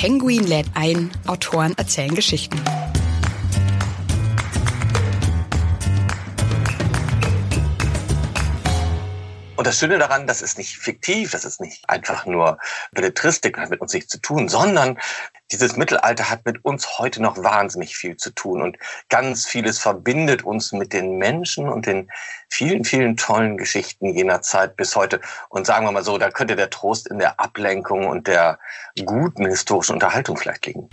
Penguin lädt ein, Autoren erzählen Geschichten. Und das Schöne daran, das ist nicht fiktiv, das ist nicht einfach nur Belletristik, hat mit uns nichts zu tun, sondern dieses Mittelalter hat mit uns heute noch wahnsinnig viel zu tun und ganz vieles verbindet uns mit den Menschen und den vielen, vielen tollen Geschichten jener Zeit bis heute. Und sagen wir mal so, da könnte der Trost in der Ablenkung und der guten historischen Unterhaltung vielleicht liegen.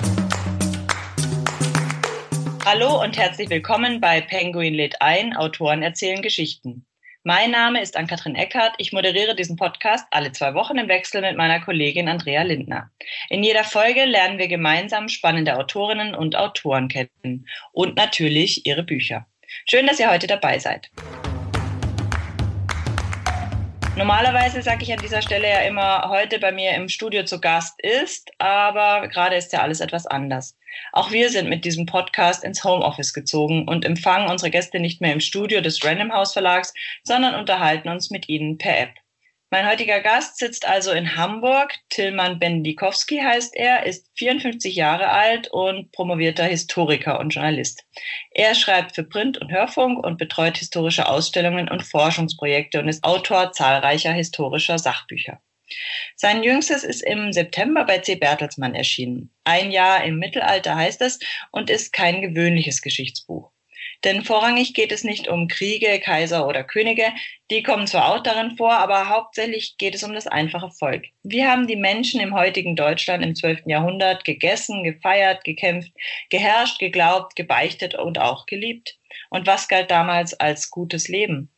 Hallo und herzlich willkommen bei Penguin lädt ein, Autoren erzählen Geschichten. Mein Name ist Ann-Kathrin Eckhardt. Ich moderiere diesen Podcast alle zwei Wochen im Wechsel mit meiner Kollegin Andrea Lindner. In jeder Folge lernen wir gemeinsam spannende Autorinnen und Autoren kennen und natürlich ihre Bücher. Schön, dass ihr heute dabei seid. Normalerweise sage ich an dieser Stelle ja immer, heute bei mir im Studio zu Gast ist, aber gerade ist ja alles etwas anders. Auch wir sind mit diesem Podcast ins Homeoffice gezogen und empfangen unsere Gäste nicht mehr im Studio des Random House Verlags, sondern unterhalten uns mit ihnen per App. Mein heutiger Gast sitzt also in Hamburg. Tillmann Bendikowski heißt er, ist 54 Jahre alt und promovierter Historiker und Journalist. Er schreibt für Print und Hörfunk und betreut historische Ausstellungen und Forschungsprojekte und ist Autor zahlreicher historischer Sachbücher. Sein jüngstes ist im September bei C. Bertelsmann erschienen. Ein Jahr im Mittelalter heißt es und ist kein gewöhnliches Geschichtsbuch. Denn vorrangig geht es nicht um Kriege, Kaiser oder Könige, die kommen zwar auch darin vor, aber hauptsächlich geht es um das einfache Volk. Wie haben die Menschen im heutigen Deutschland im 12. Jahrhundert gegessen, gefeiert, gekämpft, geherrscht, geglaubt, gebeichtet und auch geliebt? Und was galt damals als gutes Leben?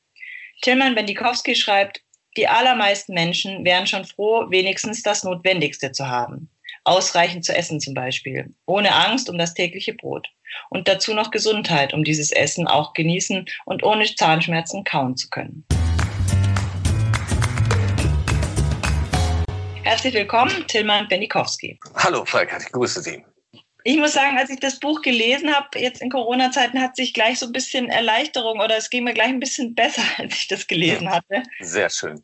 Tilman Bendikowski schreibt, die allermeisten Menschen wären schon froh, wenigstens das Notwendigste zu haben. Ausreichend zu essen zum Beispiel, ohne Angst um das tägliche Brot. Und dazu noch Gesundheit, um dieses Essen auch genießen und ohne Zahnschmerzen kauen zu können. Herzlich willkommen, Tilman Benikowski. Hallo, Volker, ich grüße Sie. Ich muss sagen, als ich das Buch gelesen habe, jetzt in Corona-Zeiten, hat sich gleich so ein bisschen Erleichterung oder es ging mir gleich ein bisschen besser, als ich das gelesen hatte. Sehr schön.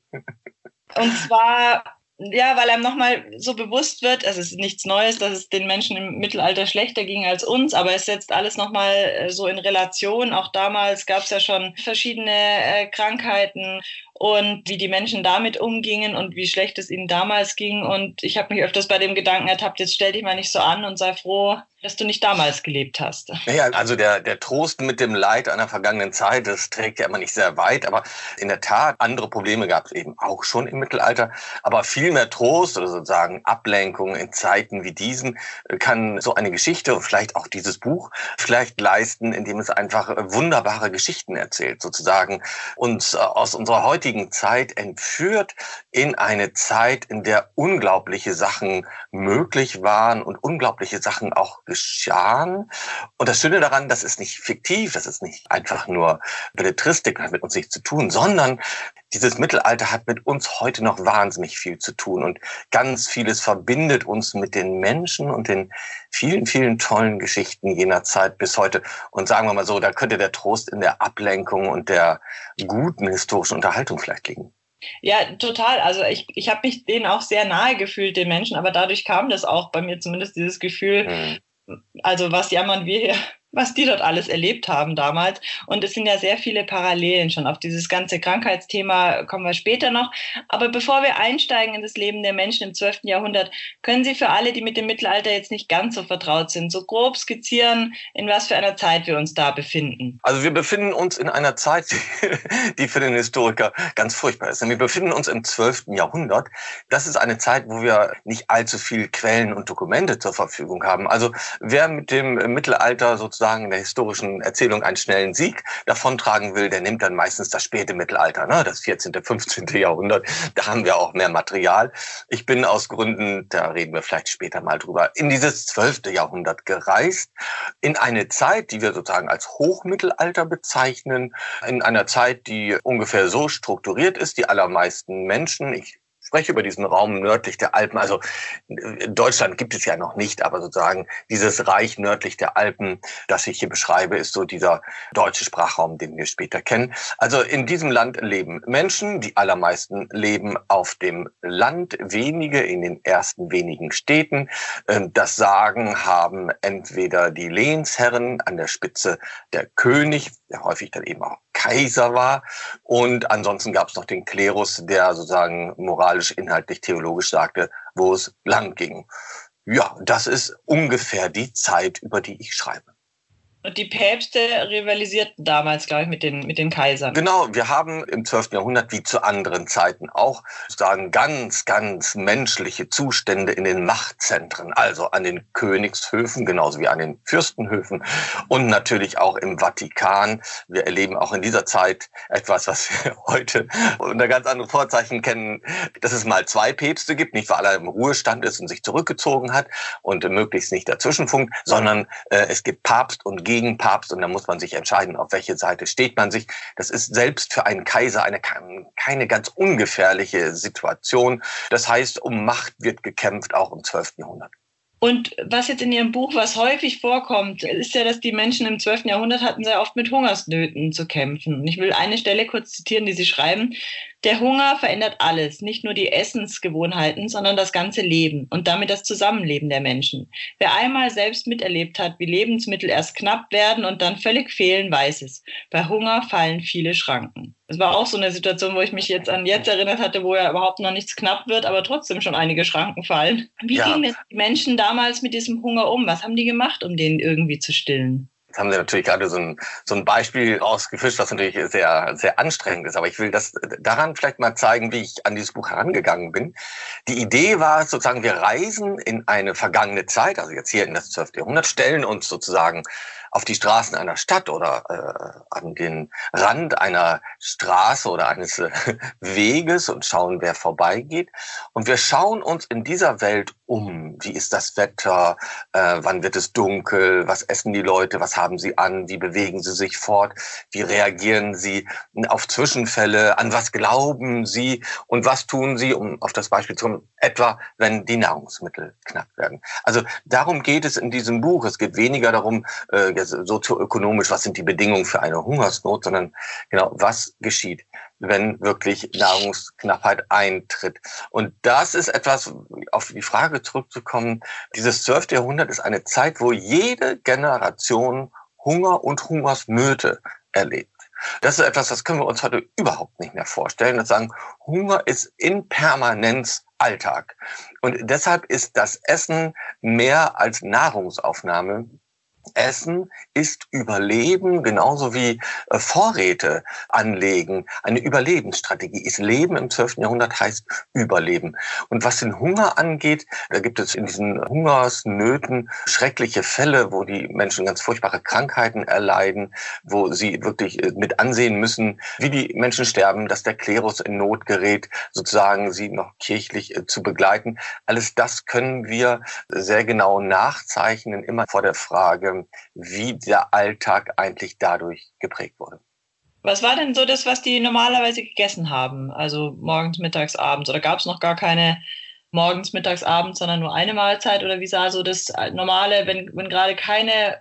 Und zwar ja, weil einem nochmal so bewusst wird, also es ist nichts Neues, dass es den Menschen im Mittelalter schlechter ging als uns, aber es setzt alles nochmal äh, so in Relation. Auch damals gab es ja schon verschiedene äh, Krankheiten und wie die Menschen damit umgingen und wie schlecht es ihnen damals ging. Und ich habe mich öfters bei dem Gedanken ertappt, jetzt stell dich mal nicht so an und sei froh, dass du nicht damals gelebt hast. Naja, also der, der Trost mit dem Leid einer vergangenen Zeit, das trägt ja immer nicht sehr weit, aber in der Tat, andere Probleme gab es eben auch schon im Mittelalter, aber viel mehr Trost oder sozusagen Ablenkung in Zeiten wie diesen kann so eine Geschichte vielleicht auch dieses Buch vielleicht leisten, indem es einfach wunderbare Geschichten erzählt, sozusagen uns aus unserer heutigen Zeit entführt in eine Zeit, in der unglaubliche Sachen möglich waren und unglaubliche Sachen auch geschahen. Und das Schöne daran, das ist nicht fiktiv, das ist nicht einfach nur Belletristik, hat mit uns nichts zu tun, sondern dieses Mittelalter hat mit uns heute noch wahnsinnig viel zu tun und ganz vieles verbindet uns mit den Menschen und den vielen, vielen tollen Geschichten jener Zeit bis heute. Und sagen wir mal so, da könnte der Trost in der Ablenkung und der guten historischen Unterhaltung vielleicht liegen. Ja, total. Also ich, ich habe mich denen auch sehr nahe gefühlt, den Menschen, aber dadurch kam das auch bei mir zumindest dieses Gefühl, mhm also was jammern wir hier was die dort alles erlebt haben damals. Und es sind ja sehr viele Parallelen schon. Auf dieses ganze Krankheitsthema kommen wir später noch. Aber bevor wir einsteigen in das Leben der Menschen im 12. Jahrhundert, können Sie für alle, die mit dem Mittelalter jetzt nicht ganz so vertraut sind, so grob skizzieren, in was für einer Zeit wir uns da befinden? Also wir befinden uns in einer Zeit, die für den Historiker ganz furchtbar ist. Wir befinden uns im 12. Jahrhundert. Das ist eine Zeit, wo wir nicht allzu viel Quellen und Dokumente zur Verfügung haben. Also wer mit dem Mittelalter sozusagen sozusagen in der historischen Erzählung einen schnellen Sieg davontragen will, der nimmt dann meistens das späte Mittelalter, ne? das 14., 15. Jahrhundert. Da haben wir auch mehr Material. Ich bin aus Gründen, da reden wir vielleicht später mal drüber, in dieses 12. Jahrhundert gereist, in eine Zeit, die wir sozusagen als Hochmittelalter bezeichnen, in einer Zeit, die ungefähr so strukturiert ist, die allermeisten Menschen, ich spreche über diesen Raum nördlich der Alpen. Also Deutschland gibt es ja noch nicht, aber sozusagen dieses Reich nördlich der Alpen, das ich hier beschreibe, ist so dieser deutsche Sprachraum, den wir später kennen. Also in diesem Land leben Menschen, die allermeisten leben auf dem Land, wenige in den ersten wenigen Städten. Ähm, das Sagen haben entweder die Lehnsherren an der Spitze der König, der häufig dann eben auch Kaiser war. Und ansonsten gab es noch den Klerus, der sozusagen moralisch, inhaltlich, theologisch sagte, wo es lang ging. Ja, das ist ungefähr die Zeit, über die ich schreibe. Und die Päpste rivalisierten damals, glaube ich, mit den, mit den Kaisern. Genau, wir haben im 12. Jahrhundert wie zu anderen Zeiten auch sagen ganz, ganz menschliche Zustände in den Machtzentren, also an den Königshöfen, genauso wie an den Fürstenhöfen und natürlich auch im Vatikan. Wir erleben auch in dieser Zeit etwas, was wir heute unter ganz anderen Vorzeichen kennen, dass es mal zwei Päpste gibt, nicht weil er im Ruhestand ist und sich zurückgezogen hat und möglichst nicht dazwischenfunkt, sondern äh, es gibt Papst und Gegner gegen Papst und da muss man sich entscheiden, auf welche Seite steht man sich. Das ist selbst für einen Kaiser eine keine ganz ungefährliche Situation. Das heißt, um Macht wird gekämpft, auch im 12. Jahrhundert. Und was jetzt in Ihrem Buch, was häufig vorkommt, ist ja, dass die Menschen im 12. Jahrhundert hatten sehr oft mit Hungersnöten zu kämpfen. Und ich will eine Stelle kurz zitieren, die Sie schreiben. Der Hunger verändert alles, nicht nur die Essensgewohnheiten, sondern das ganze Leben und damit das Zusammenleben der Menschen. Wer einmal selbst miterlebt hat, wie Lebensmittel erst knapp werden und dann völlig fehlen, weiß es. Bei Hunger fallen viele Schranken. Es war auch so eine Situation, wo ich mich jetzt an jetzt erinnert hatte, wo ja überhaupt noch nichts knapp wird, aber trotzdem schon einige Schranken fallen. Wie ja. gingen die Menschen damals mit diesem Hunger um? Was haben die gemacht, um den irgendwie zu stillen? Jetzt haben Sie natürlich gerade so ein, so ein Beispiel rausgefischt, was natürlich sehr, sehr anstrengend ist. Aber ich will das daran vielleicht mal zeigen, wie ich an dieses Buch herangegangen bin. Die Idee war sozusagen, wir reisen in eine vergangene Zeit, also jetzt hier in das 12. Jahrhundert, stellen uns sozusagen auf die Straßen einer Stadt oder äh, an den Rand einer Straße oder eines äh, Weges und schauen, wer vorbeigeht. Und wir schauen uns in dieser Welt um. Wie ist das Wetter? Äh, wann wird es dunkel? Was essen die Leute? Was haben sie an? Wie bewegen sie sich fort? Wie reagieren sie auf Zwischenfälle? An was glauben sie? Und was tun sie, um auf das Beispiel zu kommen, etwa wenn die Nahrungsmittel knapp werden? Also darum geht es in diesem Buch. Es geht weniger darum, äh, sozioökonomisch, was sind die Bedingungen für eine Hungersnot, sondern genau, was geschieht, wenn wirklich Nahrungsknappheit eintritt. Und das ist etwas, auf die Frage zurückzukommen, dieses 12. Jahrhundert ist eine Zeit, wo jede Generation Hunger und Hungersnöte erlebt. Das ist etwas, das können wir uns heute überhaupt nicht mehr vorstellen. Das sagen, Hunger ist in Permanenz Alltag. Und deshalb ist das Essen mehr als Nahrungsaufnahme Essen ist Überleben, genauso wie äh, Vorräte anlegen. Eine Überlebensstrategie ist Leben im 12. Jahrhundert heißt Überleben. Und was den Hunger angeht, da gibt es in diesen Hungersnöten schreckliche Fälle, wo die Menschen ganz furchtbare Krankheiten erleiden, wo sie wirklich äh, mit ansehen müssen, wie die Menschen sterben, dass der Klerus in Not gerät, sozusagen sie noch kirchlich äh, zu begleiten. Alles das können wir sehr genau nachzeichnen, immer vor der Frage, wie der Alltag eigentlich dadurch geprägt wurde. Was war denn so das, was die normalerweise gegessen haben? Also morgens, mittags, abends? Oder gab es noch gar keine morgens, mittags, abends, sondern nur eine Mahlzeit? Oder wie sah so das normale, wenn, wenn gerade keine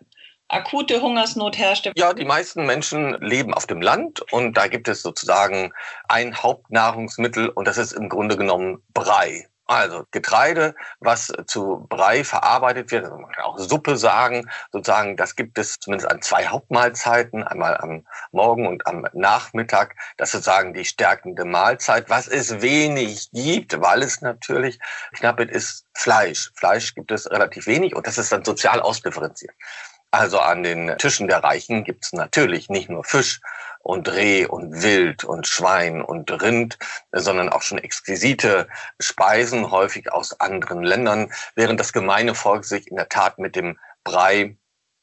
akute Hungersnot herrschte? Ja, die meisten Menschen leben auf dem Land und da gibt es sozusagen ein Hauptnahrungsmittel und das ist im Grunde genommen Brei. Also Getreide, was zu Brei verarbeitet wird, also man kann auch Suppe sagen, sozusagen, das gibt es zumindest an zwei Hauptmahlzeiten, einmal am Morgen und am Nachmittag, das ist sozusagen die stärkende Mahlzeit. Was es wenig gibt, weil es natürlich knapp ist, Fleisch. Fleisch gibt es relativ wenig und das ist dann sozial ausdifferenziert. Also an den Tischen der Reichen gibt es natürlich nicht nur Fisch und Reh und Wild und Schwein und Rind, sondern auch schon exquisite Speisen, häufig aus anderen Ländern, während das gemeine Volk sich in der Tat mit dem Brei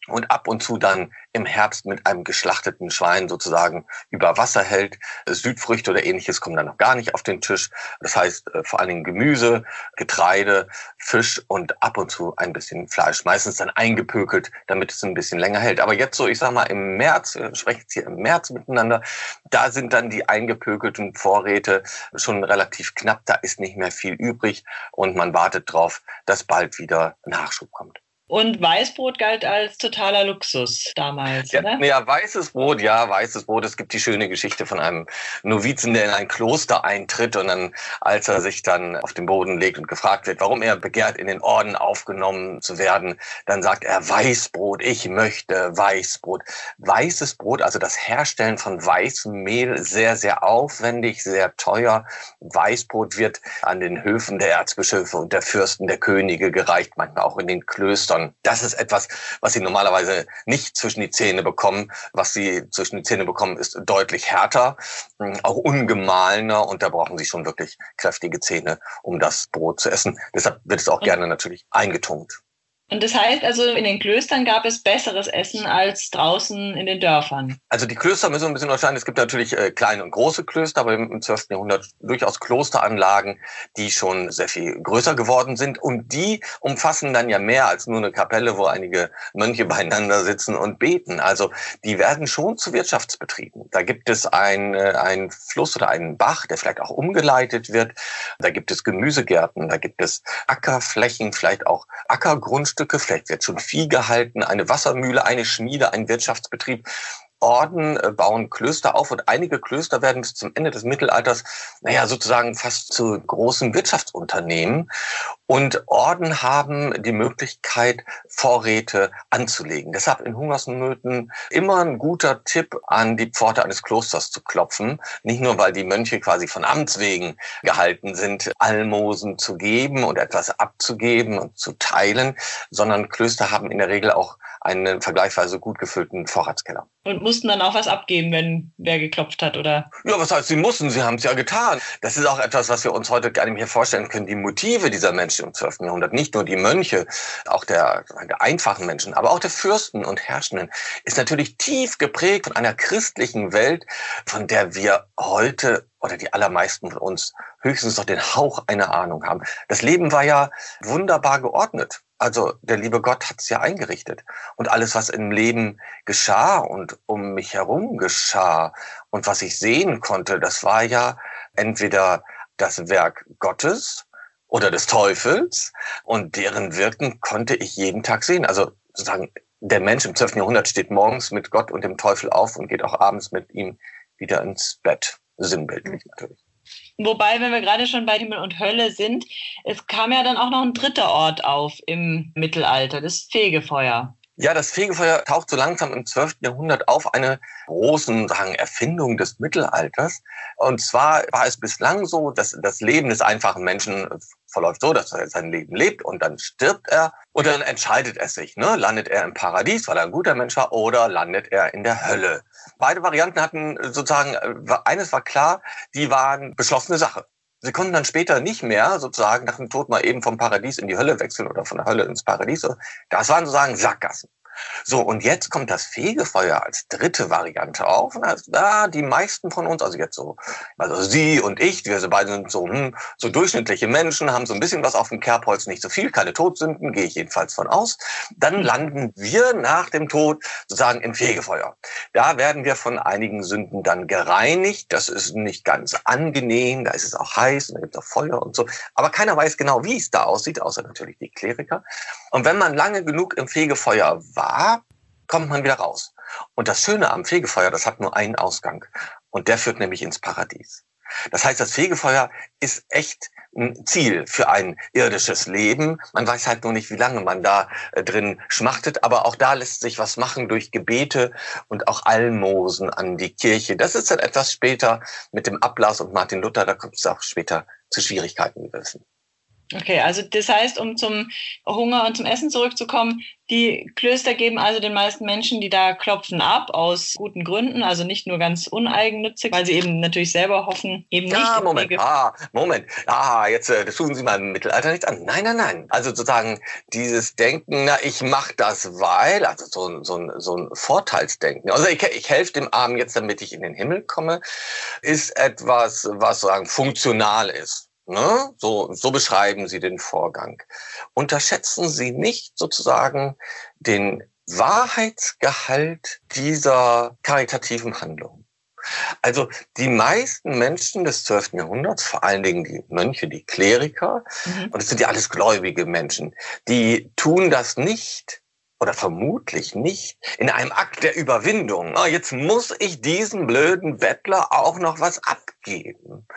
und ab und zu dann im Herbst mit einem geschlachteten Schwein sozusagen über Wasser hält. Südfrüchte oder ähnliches kommen dann noch gar nicht auf den Tisch. Das heißt äh, vor allen Dingen Gemüse, Getreide, Fisch und ab und zu ein bisschen Fleisch. Meistens dann eingepökelt, damit es ein bisschen länger hält. Aber jetzt so, ich sag mal, im März, wir sprechen jetzt hier im März miteinander, da sind dann die eingepökelten Vorräte schon relativ knapp. Da ist nicht mehr viel übrig und man wartet drauf, dass bald wieder Nachschub kommt. Und Weißbrot galt als totaler Luxus damals, ja, oder? Ja, weißes Brot, ja, weißes Brot. Es gibt die schöne Geschichte von einem Novizen, der in ein Kloster eintritt und dann, als er sich dann auf den Boden legt und gefragt wird, warum er begehrt, in den Orden aufgenommen zu werden, dann sagt er Weißbrot, ich möchte Weißbrot. Weißes Brot, also das Herstellen von weißem Mehl, sehr, sehr aufwendig, sehr teuer. Weißbrot wird an den Höfen der Erzbischöfe und der Fürsten, der Könige gereicht, manchmal auch in den Klöstern sondern das ist etwas, was sie normalerweise nicht zwischen die Zähne bekommen. Was sie zwischen die Zähne bekommen, ist deutlich härter, hm, auch ungemahlener und da brauchen sie schon wirklich kräftige Zähne, um das Brot zu essen. Deshalb wird es auch gerne natürlich eingetunkt. Und das heißt also, in den Klöstern gab es besseres Essen als draußen in den Dörfern. Also die Klöster müssen ein bisschen unterscheiden. Es gibt natürlich äh, kleine und große Klöster, aber im 12. Jahrhundert durchaus Klosteranlagen, die schon sehr viel größer geworden sind. Und die umfassen dann ja mehr als nur eine Kapelle, wo einige Mönche beieinander sitzen und beten. Also die werden schon zu Wirtschaftsbetrieben. Da gibt es ein, äh, ein Fluss oder einen Bach, der vielleicht auch umgeleitet wird. Da gibt es Gemüsegärten, da gibt es Ackerflächen, vielleicht auch Ackergrundstücke Grundstücke, vielleicht wird schon Vieh gehalten, eine Wassermühle, eine Schmiede, ein Wirtschaftsbetrieb. Orden äh, bauen Klöster auf und einige Klöster werden bis zum Ende des Mittelalters, naja, sozusagen fast zu großen Wirtschaftsunternehmen. Und Orden haben die Möglichkeit, Vorräte anzulegen. Deshalb in Hungersnöten immer ein guter Tipp, an die Pforte eines Klosters zu klopfen. Nicht nur, weil die Mönche quasi von Amts wegen gehalten sind, Almosen zu geben und etwas abzugeben und zu teilen, sondern Klöster haben in der Regel auch einen vergleichsweise gut gefüllten Vorratskeller. Und mussten dann auch was abgeben, wenn wer geklopft hat, oder? Ja, was heißt, sie mussten? Sie haben es ja getan. Das ist auch etwas, was wir uns heute gar nicht mehr vorstellen können. Die Motive dieser Menschen im 12. Jahrhundert, nicht nur die Mönche, auch der, der einfachen Menschen, aber auch der Fürsten und Herrschenden, ist natürlich tief geprägt von einer christlichen Welt, von der wir heute oder die allermeisten von uns höchstens noch den Hauch einer Ahnung haben. Das Leben war ja wunderbar geordnet. Also der liebe Gott hat es ja eingerichtet. Und alles, was im Leben geschah und um mich herum geschah und was ich sehen konnte, das war ja entweder das Werk Gottes oder des Teufels und deren Wirken konnte ich jeden Tag sehen. Also sozusagen der Mensch im 12. Jahrhundert steht morgens mit Gott und dem Teufel auf und geht auch abends mit ihm wieder ins Bett. Sinnbildlich natürlich. Wobei, wenn wir gerade schon bei Himmel und Hölle sind, es kam ja dann auch noch ein dritter Ort auf im Mittelalter, das Fegefeuer. Ja, das Fegefeuer taucht so langsam im 12. Jahrhundert auf, eine großen sagen, Erfindung des Mittelalters. Und zwar war es bislang so, dass das Leben des einfachen Menschen verläuft so, dass er sein Leben lebt und dann stirbt er und dann entscheidet er sich, ne? landet er im Paradies, weil er ein guter Mensch war, oder landet er in der Hölle. Beide Varianten hatten sozusagen, äh, eines war klar, die waren beschlossene Sache. Sie konnten dann später nicht mehr sozusagen nach dem Tod mal eben vom Paradies in die Hölle wechseln oder von der Hölle ins Paradies. Das waren sozusagen Sackgassen. So, und jetzt kommt das Fegefeuer als dritte Variante auf. Und das, da die meisten von uns, also jetzt so, also Sie und ich, wir beide sind so, hm, so durchschnittliche Menschen, haben so ein bisschen was auf dem Kerbholz, nicht so viel, keine Todsünden, gehe ich jedenfalls von aus. Dann landen wir nach dem Tod sozusagen im Fegefeuer. Da werden wir von einigen Sünden dann gereinigt. Das ist nicht ganz angenehm, da ist es auch heiß und da gibt es auch Feuer und so. Aber keiner weiß genau, wie es da aussieht, außer natürlich die Kleriker. Und wenn man lange genug im Fegefeuer war, kommt man wieder raus. Und das Schöne am Fegefeuer, das hat nur einen Ausgang. Und der führt nämlich ins Paradies. Das heißt, das Fegefeuer ist echt ein Ziel für ein irdisches Leben. Man weiß halt nur nicht, wie lange man da äh, drin schmachtet, aber auch da lässt sich was machen durch Gebete und auch Almosen an die Kirche. Das ist dann etwas später mit dem Ablass und Martin Luther, da kommt es auch später zu Schwierigkeiten gewesen. Okay, also das heißt, um zum Hunger und zum Essen zurückzukommen, die Klöster geben also den meisten Menschen, die da klopfen, ab aus guten Gründen, also nicht nur ganz uneigennützig, weil sie eben natürlich selber hoffen, eben nicht. Ja, Moment, ah, Moment. Ah, jetzt äh, tun Sie mal im Mittelalter nicht an. Nein, nein, nein. Also sozusagen dieses Denken, na, ich mache das, weil, also so ein, so ein, so ein Vorteilsdenken. Also ich, ich helfe dem Armen jetzt, damit ich in den Himmel komme, ist etwas, was sozusagen funktional ist. Ne? So, so beschreiben Sie den Vorgang. Unterschätzen Sie nicht sozusagen den Wahrheitsgehalt dieser karitativen Handlung. Also die meisten Menschen des 12. Jahrhunderts, vor allen Dingen die Mönche, die Kleriker, mhm. und es sind ja alles gläubige Menschen, die tun das nicht oder vermutlich nicht in einem Akt der Überwindung. Oh, jetzt muss ich diesem blöden Bettler auch noch was abgeben,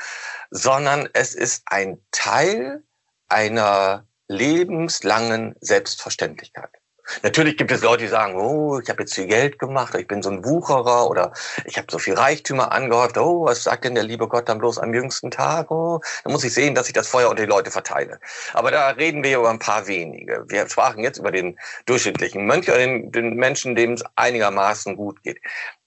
sondern es ist ein Teil einer lebenslangen Selbstverständlichkeit. Natürlich gibt es Leute, die sagen, oh, ich habe jetzt viel Geld gemacht, ich bin so ein Wucherer oder ich habe so viel Reichtümer angehäuft. Oh, was sagt denn der liebe Gott dann bloß am jüngsten Tag? Oh, dann muss ich sehen, dass ich das Feuer unter die Leute verteile. Aber da reden wir über ein paar wenige. Wir sprachen jetzt über den durchschnittlichen Mönch oder den, den Menschen, dem es einigermaßen gut geht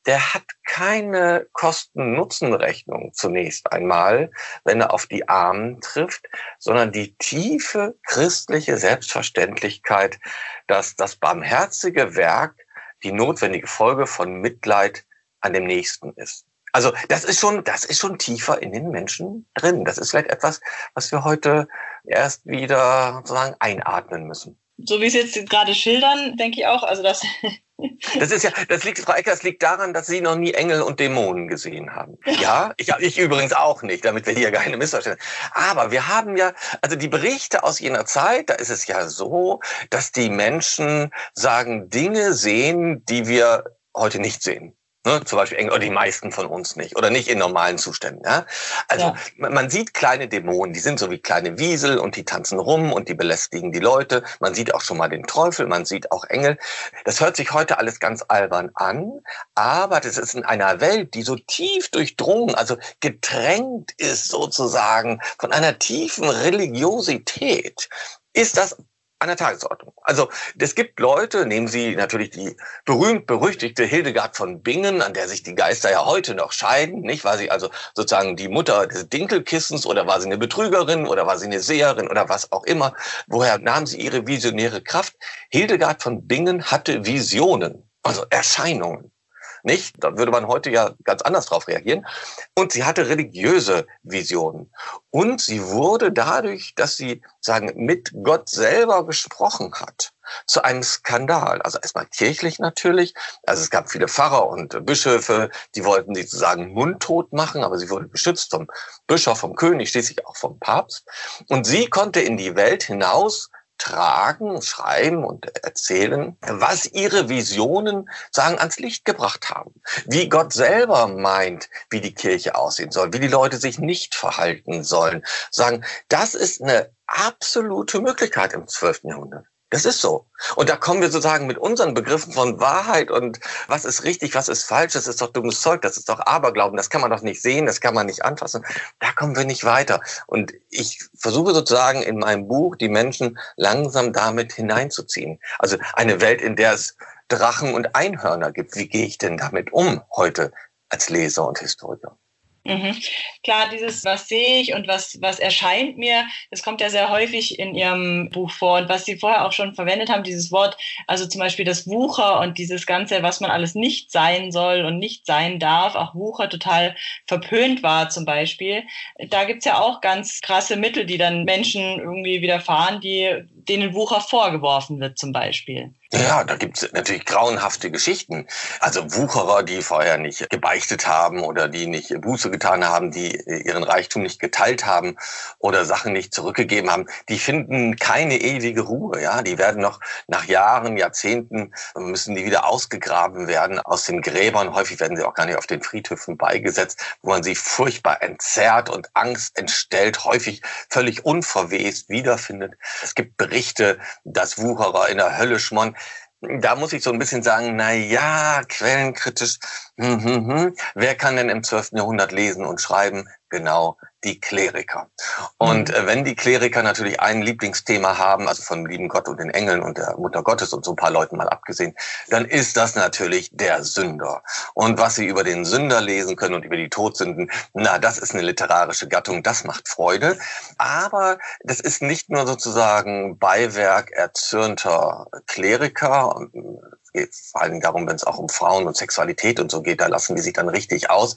der hat keine Kosten-Nutzen-Rechnung zunächst einmal, wenn er auf die Armen trifft, sondern die tiefe christliche Selbstverständlichkeit, dass das barmherzige Werk die notwendige Folge von Mitleid an dem Nächsten ist. Also das ist schon, das ist schon tiefer in den Menschen drin. Das ist vielleicht etwas, was wir heute erst wieder sozusagen einatmen müssen. So wie Sie jetzt gerade schildern, denke ich auch, also das das ist ja, das liegt, Frau Ecker, das liegt daran, dass Sie noch nie Engel und Dämonen gesehen haben. Ja, ich, ich übrigens auch nicht, damit wir hier keine Missverständnisse. Aber wir haben ja, also die Berichte aus jener Zeit, da ist es ja so, dass die Menschen sagen, Dinge sehen, die wir heute nicht sehen. Ne, zum Beispiel, oder die meisten von uns nicht, oder nicht in normalen Zuständen. Ja? Also ja. man sieht kleine Dämonen, die sind so wie kleine Wiesel und die tanzen rum und die belästigen die Leute. Man sieht auch schon mal den Teufel, man sieht auch Engel. Das hört sich heute alles ganz albern an, aber das ist in einer Welt, die so tief durchdrungen, also getränkt ist sozusagen von einer tiefen Religiosität, ist das an der Tagesordnung. Also es gibt Leute, nehmen Sie natürlich die berühmt-berüchtigte Hildegard von Bingen, an der sich die Geister ja heute noch scheiden, nicht? War sie also sozusagen die Mutter des Dinkelkissens oder war sie eine Betrügerin oder war sie eine Seherin oder was auch immer? Woher nahm sie ihre visionäre Kraft? Hildegard von Bingen hatte Visionen, also Erscheinungen nicht? Da würde man heute ja ganz anders drauf reagieren. Und sie hatte religiöse Visionen. Und sie wurde dadurch, dass sie sagen, mit Gott selber gesprochen hat, zu einem Skandal. Also erstmal kirchlich natürlich. Also es gab viele Pfarrer und Bischöfe, die wollten sie sozusagen mundtot machen, aber sie wurde beschützt vom Bischof, vom König, schließlich auch vom Papst. Und sie konnte in die Welt hinaus tragen, schreiben und erzählen, was ihre Visionen sagen ans Licht gebracht haben. Wie Gott selber meint, wie die Kirche aussehen soll, wie die Leute sich nicht verhalten sollen. Sagen, das ist eine absolute Möglichkeit im 12. Jahrhundert. Das ist so. Und da kommen wir sozusagen mit unseren Begriffen von Wahrheit und was ist richtig, was ist falsch, das ist doch dummes Zeug, das ist doch Aberglauben, das kann man doch nicht sehen, das kann man nicht anfassen. Da kommen wir nicht weiter. Und ich versuche sozusagen in meinem Buch die Menschen langsam damit hineinzuziehen. Also eine Welt, in der es Drachen und Einhörner gibt. Wie gehe ich denn damit um heute als Leser und Historiker? Mhm. Klar, dieses, was sehe ich und was, was erscheint mir, das kommt ja sehr häufig in Ihrem Buch vor. Und was Sie vorher auch schon verwendet haben, dieses Wort, also zum Beispiel das Wucher und dieses Ganze, was man alles nicht sein soll und nicht sein darf, auch Wucher total verpönt war zum Beispiel. Da gibt's ja auch ganz krasse Mittel, die dann Menschen irgendwie widerfahren, die denen Wucher vorgeworfen wird zum Beispiel. Ja, da gibt es natürlich grauenhafte Geschichten. Also Wucherer, die vorher nicht gebeichtet haben oder die nicht Buße getan haben, die ihren Reichtum nicht geteilt haben oder Sachen nicht zurückgegeben haben, die finden keine ewige Ruhe. Ja, die werden noch nach Jahren, Jahrzehnten müssen die wieder ausgegraben werden aus den Gräbern. Häufig werden sie auch gar nicht auf den Friedhöfen beigesetzt, wo man sie furchtbar entzerrt und Angst entstellt, häufig völlig unverwest wiederfindet. Es gibt Berichte, dass Wucherer in der Hölle schmoren da muss ich so ein bisschen sagen, na ja, quellenkritisch, hm, hm, hm. wer kann denn im 12. Jahrhundert lesen und schreiben? Genau, die Kleriker. Und äh, wenn die Kleriker natürlich ein Lieblingsthema haben, also von lieben Gott und den Engeln und der Mutter Gottes und so ein paar Leuten mal abgesehen, dann ist das natürlich der Sünder. Und was sie über den Sünder lesen können und über die Todsünden, na, das ist eine literarische Gattung, das macht Freude. Aber das ist nicht nur sozusagen Beiwerk erzürnter Kleriker. Es geht vor allem darum, wenn es auch um Frauen und Sexualität und so geht, da lassen die sich dann richtig aus.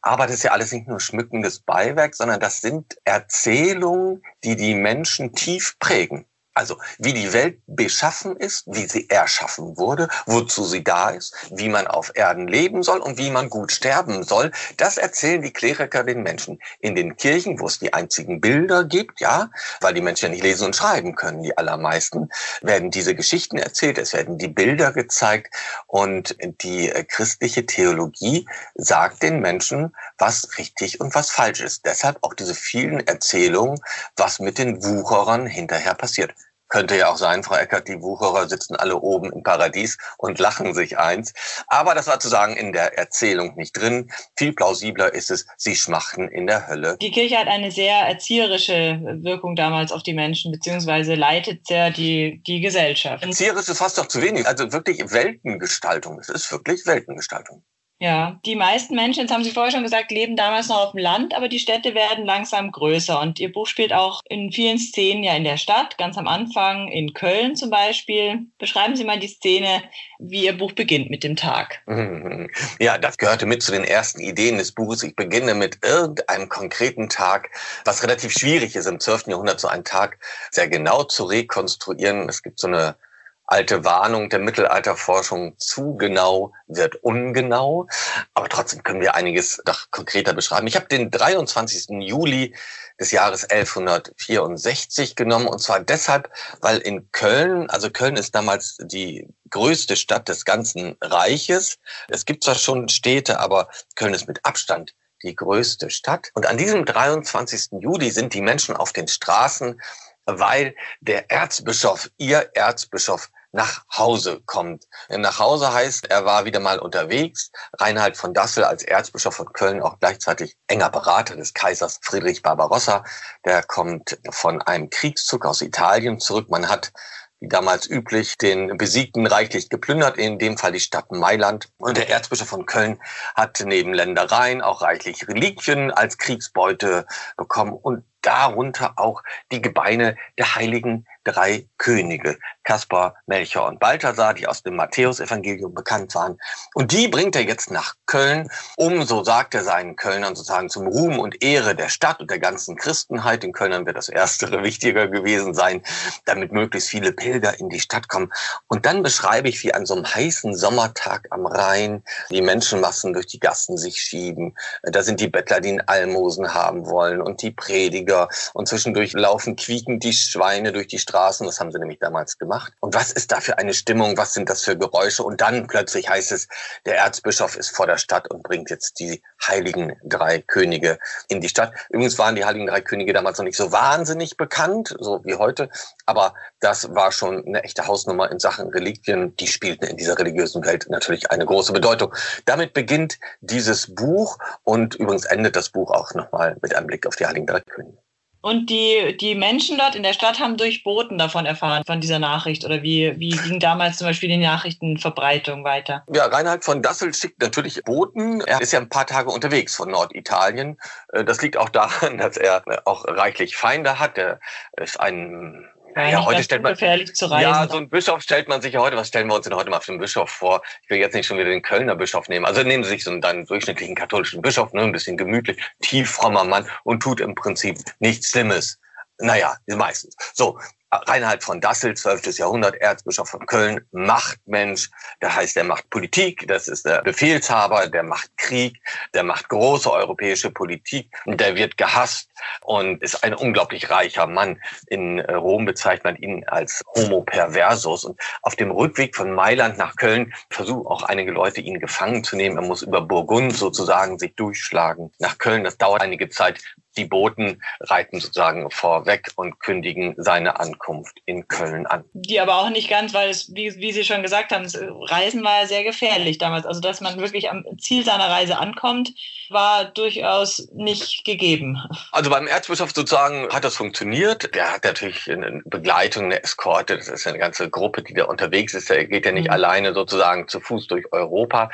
Aber das ist ja alles nicht nur schmückendes Beiwerk, sondern das sind Erzählungen, die die Menschen tief prägen. Also wie die Welt beschaffen ist, wie sie erschaffen wurde, wozu sie da ist, wie man auf Erden leben soll und wie man gut sterben soll, das erzählen die Kleriker den Menschen. In den Kirchen, wo es die einzigen Bilder gibt, ja, weil die Menschen ja nicht lesen und schreiben können, die allermeisten, werden diese Geschichten erzählt, es werden die Bilder gezeigt und die äh, christliche Theologie sagt den Menschen, was richtig und was falsch ist. Deshalb auch diese vielen Erzählungen, was mit den Wucherern hinterher passiert. Könnte ja auch sein, Frau Eckert, die Wucherer sitzen alle oben im Paradies und lachen sich eins. Aber das war zu sagen in der Erzählung nicht drin. Viel plausibler ist es, sie schmachten in der Hölle. Die Kirche hat eine sehr erzieherische Wirkung damals auf die Menschen, beziehungsweise leitet sehr die, die Gesellschaft. Erzieherisch ist fast doch zu wenig. Also wirklich Weltengestaltung. Es ist wirklich Weltengestaltung. Ja, die meisten Menschen, jetzt haben Sie vorher schon gesagt, leben damals noch auf dem Land, aber die Städte werden langsam größer. Und Ihr Buch spielt auch in vielen Szenen ja in der Stadt, ganz am Anfang, in Köln zum Beispiel. Beschreiben Sie mal die Szene, wie Ihr Buch beginnt mit dem Tag. Ja, das gehörte mit zu den ersten Ideen des Buches. Ich beginne mit irgendeinem konkreten Tag, was relativ schwierig ist, im 12. Jahrhundert so einen Tag sehr genau zu rekonstruieren. Es gibt so eine alte Warnung der Mittelalterforschung, zu genau wird ungenau. Aber trotzdem können wir einiges doch konkreter beschreiben. Ich habe den 23. Juli des Jahres 1164 genommen und zwar deshalb, weil in Köln, also Köln ist damals die größte Stadt des ganzen Reiches. Es gibt zwar schon Städte, aber Köln ist mit Abstand die größte Stadt. Und an diesem 23. Juli sind die Menschen auf den Straßen, weil der Erzbischof, ihr Erzbischof, nach Hause kommt. Nach Hause heißt, er war wieder mal unterwegs. Reinhard von Dassel als Erzbischof von Köln, auch gleichzeitig enger Berater des Kaisers Friedrich Barbarossa, der kommt von einem Kriegszug aus Italien zurück. Man hat wie damals üblich, den Besiegten reichlich geplündert, in dem Fall die Stadt Mailand. Und der Erzbischof von Köln hat neben Ländereien auch reichlich Reliquien als Kriegsbeute bekommen und darunter auch die Gebeine der heiligen drei Könige, Kaspar, Melchior und Balthasar, die aus dem Matthäusevangelium bekannt waren. Und die bringt er jetzt nach Köln, um, so sagt er seinen Kölnern sozusagen, zum Ruhm und Ehre der Stadt und der ganzen Christenheit. Den Kölnern wird das Erstere wichtiger gewesen sein, damit möglichst viele Pilger in die Stadt kommen. Und dann beschreibe ich, wie an so einem heißen Sommertag am Rhein die Menschenmassen durch die Gassen sich schieben. Da sind die Bettler, die einen Almosen haben wollen und die Prediger. Und zwischendurch laufen quiekend die Schweine durch die Straße Straßen. Das haben sie nämlich damals gemacht. Und was ist da für eine Stimmung? Was sind das für Geräusche? Und dann plötzlich heißt es, der Erzbischof ist vor der Stadt und bringt jetzt die heiligen drei Könige in die Stadt. Übrigens waren die heiligen drei Könige damals noch nicht so wahnsinnig bekannt, so wie heute. Aber das war schon eine echte Hausnummer in Sachen Reliquien. Die spielten in dieser religiösen Welt natürlich eine große Bedeutung. Damit beginnt dieses Buch und übrigens endet das Buch auch nochmal mit einem Blick auf die heiligen drei Könige. Und die, die Menschen dort in der Stadt haben durch Boten davon erfahren, von dieser Nachricht. Oder wie, wie ging damals zum Beispiel die Nachrichtenverbreitung weiter? Ja, Reinhard von Dassel schickt natürlich Boten. Er ist ja ein paar Tage unterwegs von Norditalien. Äh, das liegt auch daran, dass er auch reichlich Feinde hat. Er ist ein ja, heute stellt man gefährlich zu reisen. Ja, so ein Bischof stellt man sich ja heute. Was stellen wir uns denn heute mal für einen Bischof vor? Ich will jetzt nicht schon wieder den Kölner Bischof nehmen. Also nehmen Sie sich so einen dann durchschnittlichen katholischen Bischof, ne, ein bisschen gemütlich, tief frommer Mann und tut im Prinzip nichts Schlimmes. Naja, meistens. So, Reinhard von Dassel, 12. Jahrhundert, Erzbischof von Köln, Machtmensch. Das heißt, er macht Politik, das ist der Befehlshaber, der macht Krieg, der macht große europäische Politik, der wird gehasst und ist ein unglaublich reicher Mann. In Rom bezeichnet man ihn als Homo perversus. Und auf dem Rückweg von Mailand nach Köln versuchen auch einige Leute, ihn gefangen zu nehmen. Er muss über Burgund sozusagen sich durchschlagen nach Köln. Das dauert einige Zeit Die Boten reiten sozusagen vorweg und kündigen seine Ankunft in Köln an. Die aber auch nicht ganz, weil es, wie, wie Sie schon gesagt haben, Reisen war sehr gefährlich damals. Also dass man wirklich am Ziel seiner Reise ankommt, war durchaus nicht gegeben. Also beim Erzbischof sozusagen hat das funktioniert. Der hat natürlich eine Begleitung, eine Eskorte. Das ist eine ganze Gruppe, die da unterwegs ist. Er geht ja nicht mhm. alleine sozusagen zu Fuß durch Europa.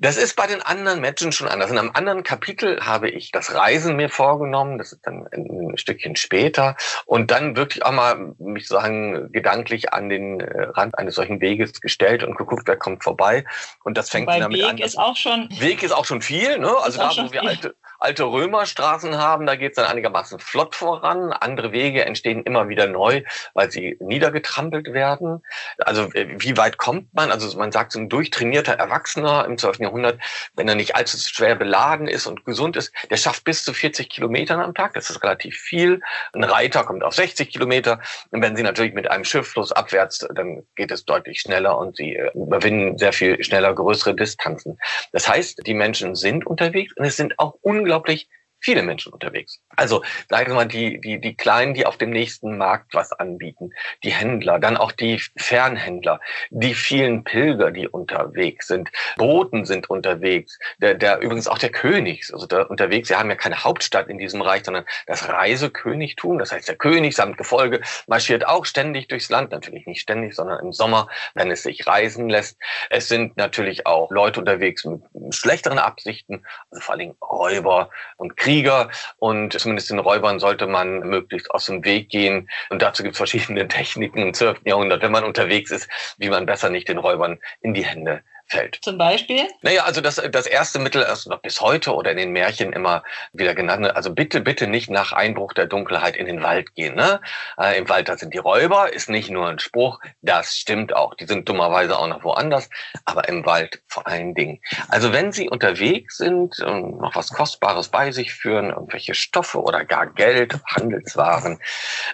Das ist bei den anderen Menschen schon anders. In einem anderen Kapitel habe ich das Reisen mir vorgenommen. Das ist dann ein Stückchen später. Und dann wirklich auch mal mich sagen gedanklich an den äh, Rand eines solchen Weges gestellt und geguckt, wer kommt vorbei. Und das fängt Bei damit Weg an. Ist auch schon Weg ist auch schon viel, ne? Also da, wo wir alte, alte Römerstraßen haben, da geht es dann einigermaßen flott voran. Andere Wege entstehen immer wieder neu, weil sie niedergetrampelt werden. Also äh, wie weit kommt man? Also man sagt, so ein durchtrainierter Erwachsener im 12. Jahrhundert, wenn er nicht allzu schwer beladen ist und gesund ist, der schafft bis zu 40 Kilometern am Tag. Das ist relativ viel. Ein Reiter kommt auf 60 Kilometer. Und wenn sie natürlich mit einem Schiff flussabwärts, dann geht es deutlich schneller und sie äh, überwinden sehr viel schneller größere Distanzen. Das heißt, die Menschen sind unterwegs und es sind auch unglaublich unglaublich viele Menschen unterwegs. Also sagen wir mal, die, die, die Kleinen, die auf dem nächsten Markt was anbieten, die Händler, dann auch die Fernhändler, die vielen Pilger, die unterwegs sind, Boten sind unterwegs, der, der übrigens auch der König also der unterwegs. Wir haben ja keine Hauptstadt in diesem Reich, sondern das Reisekönigtum. Das heißt, der König samt Gefolge marschiert auch ständig durchs Land, natürlich nicht ständig, sondern im Sommer, wenn es sich reisen lässt. Es sind natürlich auch Leute unterwegs mit schlechteren Absichten, also vor allem Räuber und Krieger und zumindest den Räubern sollte man möglichst aus dem Weg gehen. Und dazu gibt es verschiedene Techniken im 12. Jahrhundert, wenn man unterwegs ist, wie man besser nicht den Räubern in die Hände fällt. Zum Beispiel? Naja, also das, das erste Mittel ist noch bis heute oder in den Märchen immer wieder genannt. Also bitte, bitte nicht nach Einbruch der Dunkelheit in den Wald gehen. Ne? Äh, Im Wald, da sind die Räuber, ist nicht nur ein Spruch, das stimmt auch. Die sind dummerweise auch noch woanders, aber im Wald vor allen Dingen. Also wenn Sie unterwegs sind und noch was Kostbares bei sich führen, irgendwelche Stoffe oder gar Geld, Handelswaren,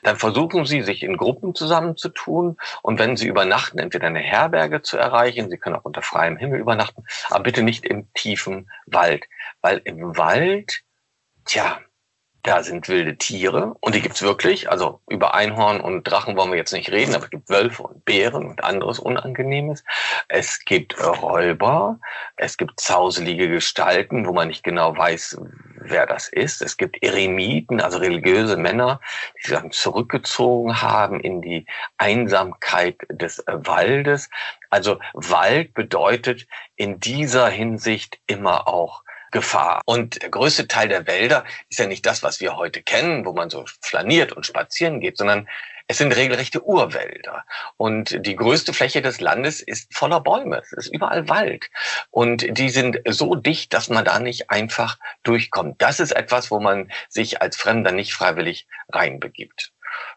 dann versuchen Sie, sich in Gruppen zusammenzutun und wenn Sie übernachten, entweder eine Herberge zu erreichen, Sie können auch unter freiem Himmel übernachten, aber bitte nicht im tiefen Wald, weil im Wald, tja, da sind wilde Tiere und die gibt's wirklich. Also über Einhorn und Drachen wollen wir jetzt nicht reden, aber es gibt Wölfe und Bären und anderes Unangenehmes. Es gibt Räuber, es gibt zauselige Gestalten, wo man nicht genau weiß, wer das ist. Es gibt Eremiten, also religiöse Männer, die sich dann zurückgezogen haben in die Einsamkeit des Waldes. Also Wald bedeutet in dieser Hinsicht immer auch Gefahr. Und der größte Teil der Wälder ist ja nicht das, was wir heute kennen, wo man so flaniert und spazieren geht, sondern es sind regelrechte Urwälder. Und die größte Fläche des Landes ist voller Bäume. Es ist überall Wald. Und die sind so dicht, dass man da nicht einfach durchkommt. Das ist etwas, wo man sich als Fremder nicht freiwillig reinbegibt.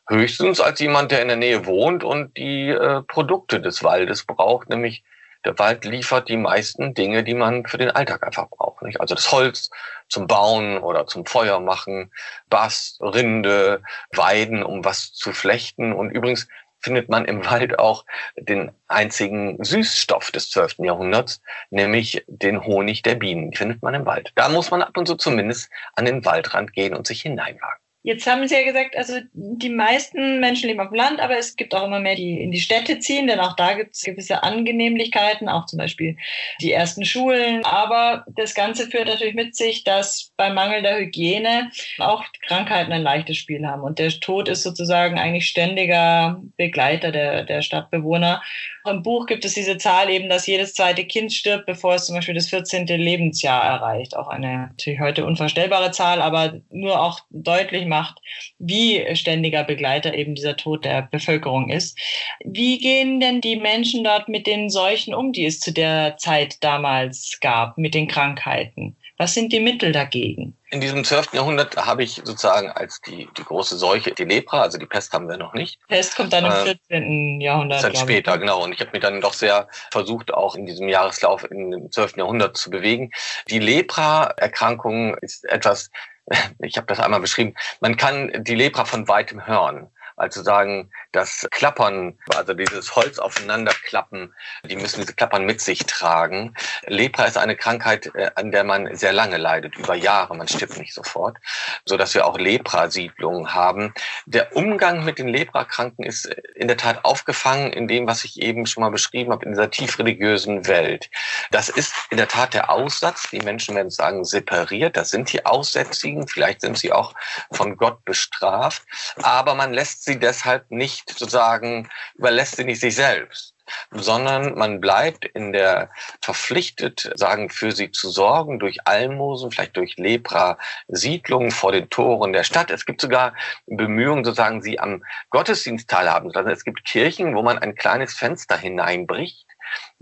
Höchstens als jemand, der in der Nähe wohnt und die äh, Produkte des Waldes braucht, nämlich der Wald liefert die meisten Dinge, die man für den Alltag einfach braucht. Nicht? Also das Holz zum Bauen oder zum Feuer machen, Bast, Rinde, Weiden, um was zu flechten. Und übrigens findet man im Wald auch den einzigen Süßstoff des 12. Jahrhunderts, nämlich den Honig der Bienen. Die findet man im Wald. Da muss man ab und zu zumindest an den Waldrand gehen und sich hineinwagen. Jetzt haben Sie ja gesagt, also die meisten Menschen leben auf dem Land, aber es gibt auch immer mehr, die in die Städte ziehen, denn auch da gibt es gewisse Angenehmlichkeiten, auch zum Beispiel die ersten Schulen. Aber das Ganze führt natürlich mit sich, dass bei Mangel der Hygiene auch Krankheiten ein leichtes Spiel haben. Und der Tod ist sozusagen eigentlich ständiger Begleiter der, der Stadtbewohner. Im Buch gibt es diese Zahl eben, dass jedes zweite Kind stirbt, bevor es zum Beispiel das 14. Lebensjahr erreicht. Auch eine natürlich heute unvorstellbare Zahl, aber nur auch deutlich macht, wie ständiger Begleiter eben dieser Tod der Bevölkerung ist. Wie gehen denn die Menschen dort mit den Seuchen um, die es zu der Zeit damals gab, mit den Krankheiten? Was sind die Mittel dagegen? In diesem 12. Jahrhundert habe ich sozusagen als die, die große Seuche die Lepra, also die Pest haben wir noch nicht. Pest kommt dann im 14. Äh, Jahrhundert. Dann später, genau. Und ich habe mich dann doch sehr versucht, auch in diesem Jahreslauf in dem 12. Jahrhundert zu bewegen. Die Lepra-Erkrankung ist etwas, ich habe das einmal beschrieben, man kann die Lepra von weitem hören. Also sagen, das Klappern, also dieses Holz aufeinanderklappen, die müssen diese Klappern mit sich tragen. Lepra ist eine Krankheit, äh, an der man sehr lange leidet, über Jahre. Man stirbt nicht sofort, so dass wir auch Leprasiedlungen haben. Der Umgang mit den Leprakranken ist in der Tat aufgefangen in dem, was ich eben schon mal beschrieben habe, in dieser tiefreligiösen Welt. Das ist in der Tat der Aussatz. Die Menschen werden sagen, separiert. Das sind die Aussätzigen. Vielleicht sind sie auch von Gott bestraft. Aber man lässt sie deshalb nicht sozusagen, überlässt sie nicht sich selbst sondern man bleibt in der verpflichtet, sagen, für sie zu sorgen durch Almosen, vielleicht durch Lepra-Siedlungen vor den Toren der Stadt. Es gibt sogar Bemühungen, sozusagen, sie am Gottesdienst teilhaben. Also es gibt Kirchen, wo man ein kleines Fenster hineinbricht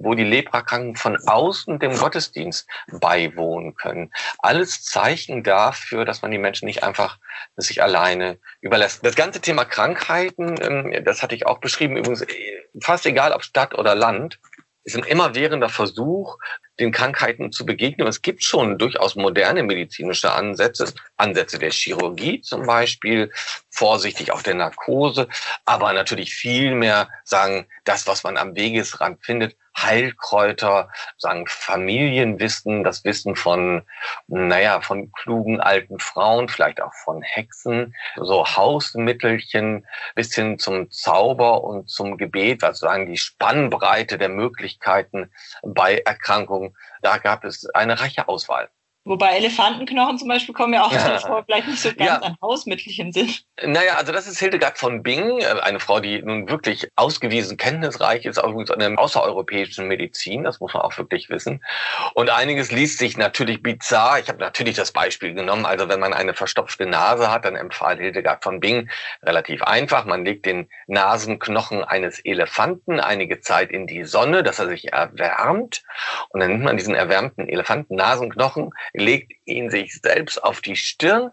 wo die Leprakranken von außen dem Gottesdienst beiwohnen können. Alles Zeichen dafür, dass man die Menschen nicht einfach sich alleine überlässt. Das ganze Thema Krankheiten, ähm, das hatte ich auch beschrieben, übrigens äh, fast egal ob Stadt oder Land, ist ein immerwährender Versuch, den Krankheiten zu begegnen. es gibt schon durchaus moderne medizinische Ansätze, Ansätze der Chirurgie zum Beispiel, vorsichtig auf der Narkose, aber natürlich viel mehr sagen, das, was man am Wegesrand findet, Heilkräuter, sagen Familienwissen, das Wissen von, naja, von klugen alten Frauen, vielleicht auch von Hexen, so Hausmittelchen bis hin zum Zauber und zum Gebet, also sagen die Spannbreite der Möglichkeiten bei Erkrankungen, da gab es eine reiche Auswahl. Wobei Elefantenknochen zum Beispiel kommen ja auch ja. vor, vielleicht nicht so ganz ja. an Hausmittelchen sind. Naja, also das ist Hildegard von Bingen, äh, eine Frau, die nun wirklich ausgewiesen kenntnisreich ist, übrigens an der außereuropäischen Medizin, das muss man auch wirklich wissen. Und einiges liest sich natürlich bizarr. Ich habe natürlich das Beispiel genommen, also wenn man eine verstopfte Nase hat, dann empfahl Hildegard von Bingen relativ einfach. Man legt den Nasenknochen eines Elefanten einige Zeit in die Sonne, dass er sich erwärmt. Und dann nimmt man diesen erwärmten Elefanten-Nasenknochen, legt ihn sich selbst auf die Stirn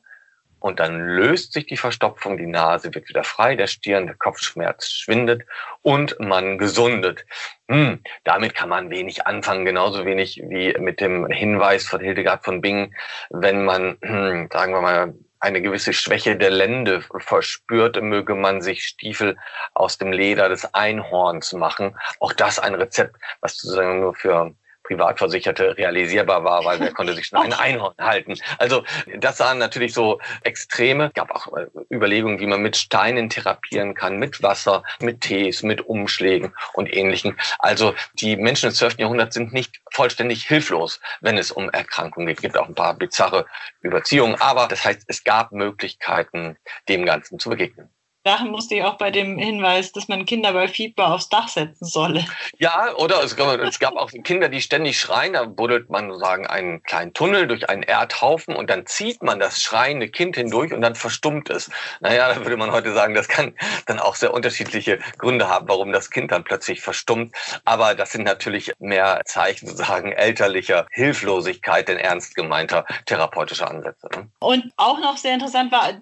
und dann löst sich die Verstopfung, die Nase wird wieder frei, der Stirn, der Kopfschmerz schwindet und man gesundet. Hm, damit kann man wenig anfangen, genauso wenig wie mit dem Hinweis von Hildegard von Bingen, wenn man, hm, sagen wir mal, eine gewisse Schwäche der Lände verspürt, möge man sich Stiefel aus dem Leder des Einhorns machen. Auch das ein Rezept, was sozusagen nur für Privatversicherte realisierbar war, weil wer konnte sich schon ein Einhorn halten. Also das waren natürlich so Extreme. Es gab auch äh, Überlegungen, wie man mit Steinen therapieren kann, mit Wasser, mit Tees, mit Umschlägen und Ähnlichem. Also die Menschen des 12. Jahrhunderts sind nicht vollständig hilflos, wenn es um Erkrankungen geht. Es gibt auch ein paar bizarre Überziehungen, aber das heißt, es gab Möglichkeiten, dem Ganzen zu begegnen. Lachen musste ich auch bei dem Hinweis, dass man Kinder bei Fieber aufs Dach setzen solle. Ja, oder es gab, es gab auch Kinder, die ständig schreien. Da buddelt man sozusagen einen kleinen Tunnel durch einen Erdhaufen und dann zieht man das schreiende Kind hindurch und dann verstummt es. Naja, da würde man heute sagen, das kann dann auch sehr unterschiedliche Gründe haben, warum das Kind dann plötzlich verstummt. Aber das sind natürlich mehr Zeichen sozusagen elterlicher Hilflosigkeit, denn ernst gemeinter therapeutischer Ansätze. Ne? Und auch noch sehr interessant war,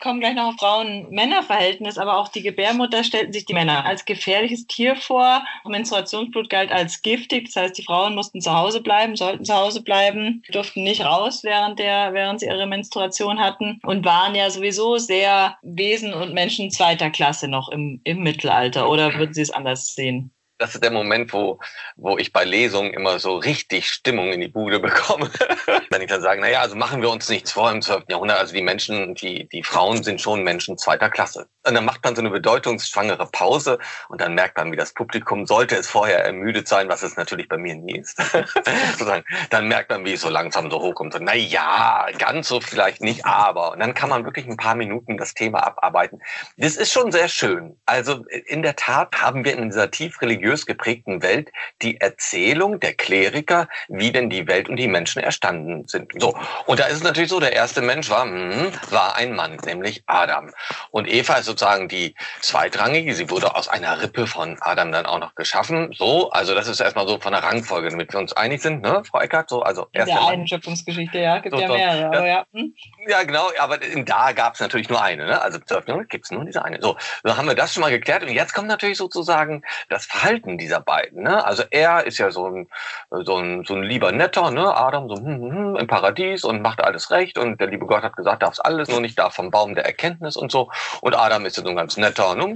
kommen gleich noch auf Frauen-Männer-Verhältnisse Verhältnis, aber auch die Gebärmutter stellten sich die Männer als gefährliches Tier vor. Menstruationsblut galt als giftig, das heißt, die Frauen mussten zu Hause bleiben, sollten zu Hause bleiben, durften nicht raus, während, der, während sie ihre Menstruation hatten und waren ja sowieso sehr Wesen und Menschen zweiter Klasse noch im, im Mittelalter. Oder würden Sie es anders sehen? das ist der Moment, wo, wo ich bei Lesungen immer so richtig Stimmung in die Bude bekomme. Wenn ich dann sage, naja, also machen wir uns nichts vor im 12. Jahrhundert, also die Menschen, die, die Frauen sind schon Menschen zweiter Klasse. Und dann macht man so eine bedeutungsschwangere Pause und dann merkt man, wie das Publikum, sollte es vorher ermüdet sein, was es natürlich bei mir nie ist, dann merkt man, wie es so langsam so hochkommt. So, na ja, ganz so vielleicht nicht, aber. Und dann kann man wirklich ein paar Minuten das Thema abarbeiten. Das ist schon sehr schön. Also in der Tat haben wir in dieser tief religiös geprägten Welt die Erzählung der Kleriker, wie denn die Welt und die Menschen erstanden sind. So. Und da ist es natürlich so, der erste Mensch war, hm, war ein Mann, nämlich Adam. Und Eva ist sozusagen die zweitrangige. Sie wurde aus einer Rippe von Adam dann auch noch geschaffen. So, also das ist erstmal so von der Rangfolge, damit wir uns einig sind, ne, Frau Eckert? So, also erst In der einen Schöpfungsgeschichte, ja, gibt so, ja mehrere. Ja, ja. Hm? ja, genau, aber da gab es natürlich nur eine, ne? Also gibt es nur diese eine. So, dann haben wir das schon mal geklärt. Und jetzt kommt natürlich sozusagen das Verhalten dieser beiden. Ne? Also er ist ja so ein, so ein, so ein lieber Netter, ne? Adam so hm, hm, hm, im Paradies und macht alles recht. Und der liebe Gott hat gesagt, darf's alles, nur nicht da vom Baum der Erkenntnis und so. Und Adam Adam ist ja so ein ganz netter, ne?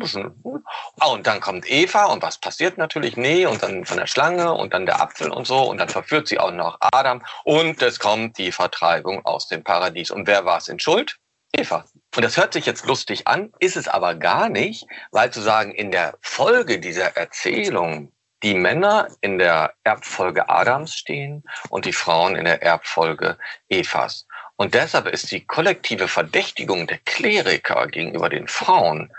Ah, und dann kommt Eva und was passiert natürlich? Nee, und dann von der Schlange und dann der Apfel und so und dann verführt sie auch noch Adam und es kommt die Vertreibung aus dem Paradies. Und wer war es in Schuld? Eva. Und das hört sich jetzt lustig an, ist es aber gar nicht, weil zu sagen, in der Folge dieser Erzählung die Männer in der Erbfolge Adams stehen und die Frauen in der Erbfolge Evas. Und deshalb ist die kollektive Verdächtigung der Kleriker gegenüber den Frauen